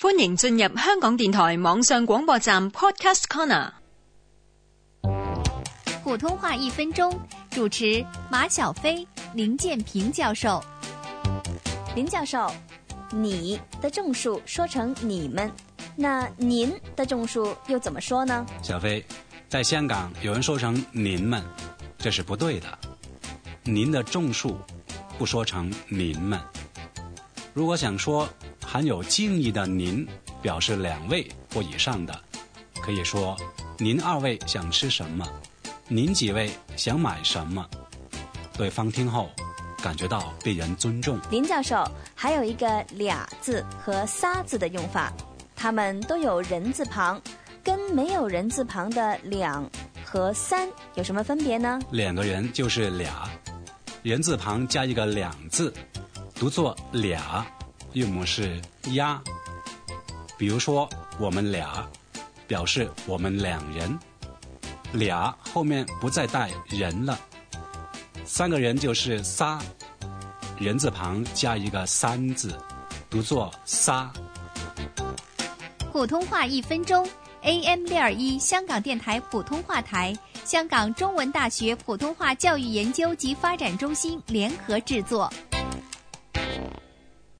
欢迎进入香港电台网上广播站 Podcast Corner。普通话一分钟，主持马小飞、林建平教授。林教授，你的种树说成你们，那您的种树又怎么说呢？小飞，在香港有人说成您们，这是不对的。您的种树不说成您们。如果想说含有敬意的您，表示两位或以上的，可以说您二位想吃什么，您几位想买什么，对方听后感觉到被人尊重。林教授还有一个“俩”字和“仨”字的用法，它们都有人字旁，跟没有人字旁的“两”和“三”有什么分别呢？两个人就是俩，人字旁加一个“两”字，读作“俩”，韵母是“呀”。比如说，我们俩表示我们两人，俩后面不再带人了。三个人就是仨，人字旁加一个“三”字，读作“仨”。普通话一分钟，AM 六二一香港电台普通话台，香港中文大学普通话教育研究及发展中心联合制作。